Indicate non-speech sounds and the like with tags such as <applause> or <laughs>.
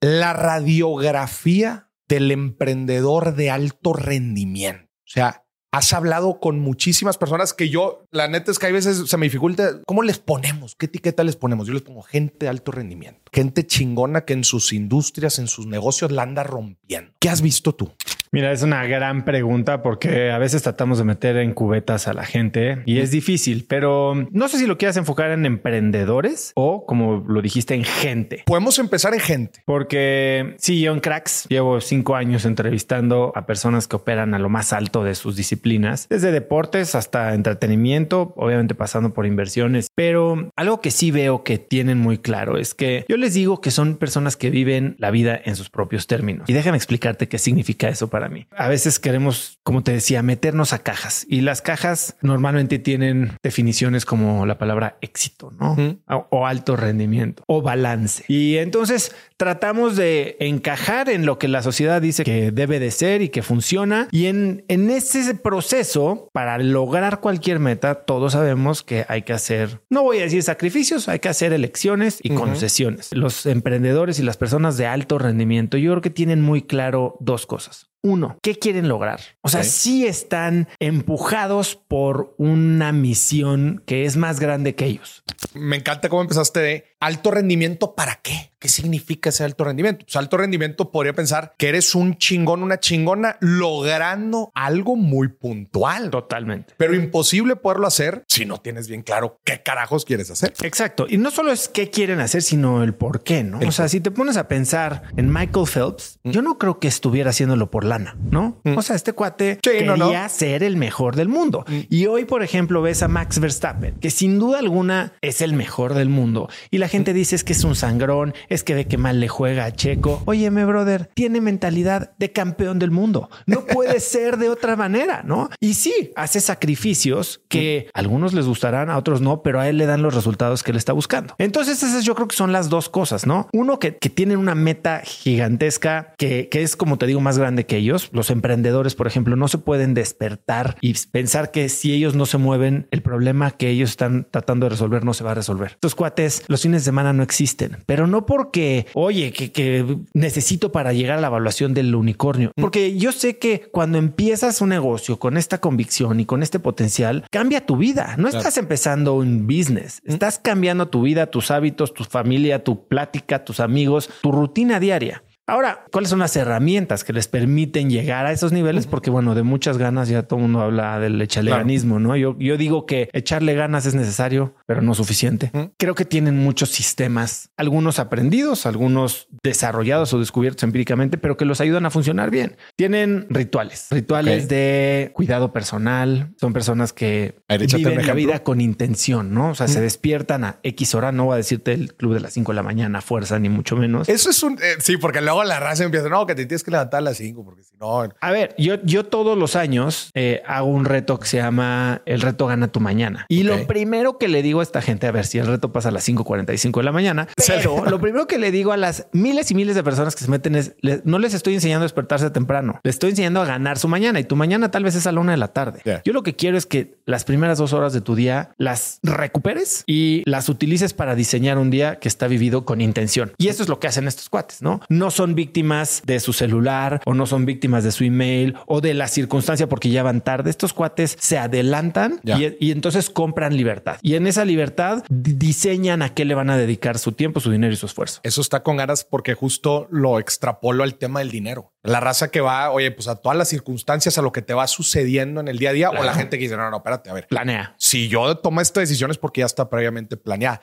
la radiografía del emprendedor de alto rendimiento. O sea, has hablado con muchísimas personas que yo, la neta es que hay veces se me dificulta, ¿cómo les ponemos? ¿Qué etiqueta les ponemos? Yo les pongo gente de alto rendimiento, gente chingona que en sus industrias, en sus negocios la anda rompiendo. ¿Qué has visto tú? Mira, es una gran pregunta porque a veces tratamos de meter en cubetas a la gente y es difícil, pero no sé si lo quieras enfocar en emprendedores o como lo dijiste en gente. Podemos empezar en gente. Porque sí, yo en Cracks llevo cinco años entrevistando a personas que operan a lo más alto de sus disciplinas, desde deportes hasta entretenimiento, obviamente pasando por inversiones. Pero algo que sí veo que tienen muy claro es que yo les digo que son personas que viven la vida en sus propios términos. Y déjame explicarte qué significa eso para mí. A veces queremos, como te decía, meternos a cajas y las cajas normalmente tienen definiciones como la palabra éxito, ¿no? o, o alto rendimiento o balance. Y entonces tratamos de encajar en lo que la sociedad dice que debe de ser y que funciona. Y en, en ese proceso, para lograr cualquier meta, todos sabemos que hay que hacer, no voy a decir sacrificios, hay que hacer elecciones y concesiones. Los emprendedores y las personas de alto rendimiento, yo creo que tienen muy claro dos cosas. Uno, ¿qué quieren lograr? O sea, sí están empujados por una misión que es más grande que ellos. Me encanta cómo empezaste de alto rendimiento. ¿Para qué? ¿Qué significa ese alto rendimiento? Pues alto rendimiento podría pensar que eres un chingón, una chingona logrando algo muy puntual. Totalmente. Pero imposible poderlo hacer si no tienes bien claro qué carajos quieres hacer. Exacto. Y no solo es qué quieren hacer, sino el por qué, ¿no? o sea, si te pones a pensar en Michael Phelps, yo no creo que estuviera haciéndolo por lana, ¿no? O sea, este cuate quería ser el mejor del mundo. Y hoy, por ejemplo, ves a Max Verstappen, que sin duda alguna es el mejor del mundo. Y la gente dice es que es un sangrón, es que ve que mal le juega a Checo. Óyeme, brother, tiene mentalidad de campeón del mundo. No <laughs> puede ser de otra manera, ¿no? Y sí, hace sacrificios que a algunos les gustarán, a otros no, pero a él le dan los resultados que él está buscando. Entonces, esas yo creo que son las dos cosas, ¿no? Uno, que, que tienen una meta gigantesca que, que es, como te digo, más grande que ellos. Los emprendedores, por ejemplo, no se pueden despertar y pensar que si ellos no se mueven, el problema que ellos están tratando de resolver no se va a resolver. Estos cuates, los fines de semana no existen, pero no porque, oye, que, que necesito para llegar a la evaluación del unicornio, porque yo sé que cuando empiezas un negocio con esta convicción y con este potencial, cambia tu vida. No estás empezando un business, estás cambiando tu vida, tus hábitos, tu familia, tu plática, tus amigos, tu rutina diaria. Ahora, ¿cuáles son las herramientas que les permiten llegar a esos niveles? Porque bueno, de muchas ganas ya todo el mundo habla del echarle ganismo, ¿no? Yo, yo digo que echarle ganas es necesario, pero no suficiente. Creo que tienen muchos sistemas, algunos aprendidos, algunos desarrollados o descubiertos empíricamente, pero que los ayudan a funcionar bien. Tienen rituales, rituales de cuidado personal. Son personas que viven la vida con intención, ¿no? O sea, se despiertan a X hora. No voy a decirte el club de las 5 de la mañana, fuerza, ni mucho menos. Eso es un... eh, sí, porque luego la raza empieza, no, que te tienes que levantar a las 5, porque si no... A ver, yo, yo todos los años eh, hago un reto que se llama el reto gana tu mañana. Y lo primero que le digo a esta gente, a ver si el reto pasa a las 5.45 de la mañana, <laughs> pero <laughs> lo primero que le digo a las miles y miles de personas que se meten es, le- no les estoy enseñando a despertarse temprano, les estoy enseñando a ganar su mañana y tu mañana tal vez es a la una de la tarde. Yeah. Yo lo que quiero es que las primeras dos horas de tu día las recuperes y las utilices para diseñar un día que está vivido con intención. Y eso es lo que hacen estos cuates, ¿no? No son víctimas de su celular o no son víctimas de su email o de la circunstancia porque ya van tarde. Estos cuates se adelantan y, y entonces compran libertad. Y en esa libertad di- diseñan a qué le van a dedicar su tiempo, su dinero y su esfuerzo. Eso está con ganas porque justo lo extrapolo al tema del dinero. La raza que va, oye, pues a todas las circunstancias, a lo que te va sucediendo en el día a día, o la gente que dice, no, no, espérate, a ver. Planea. Si yo tomo esta decisión es porque ya está previamente planeada.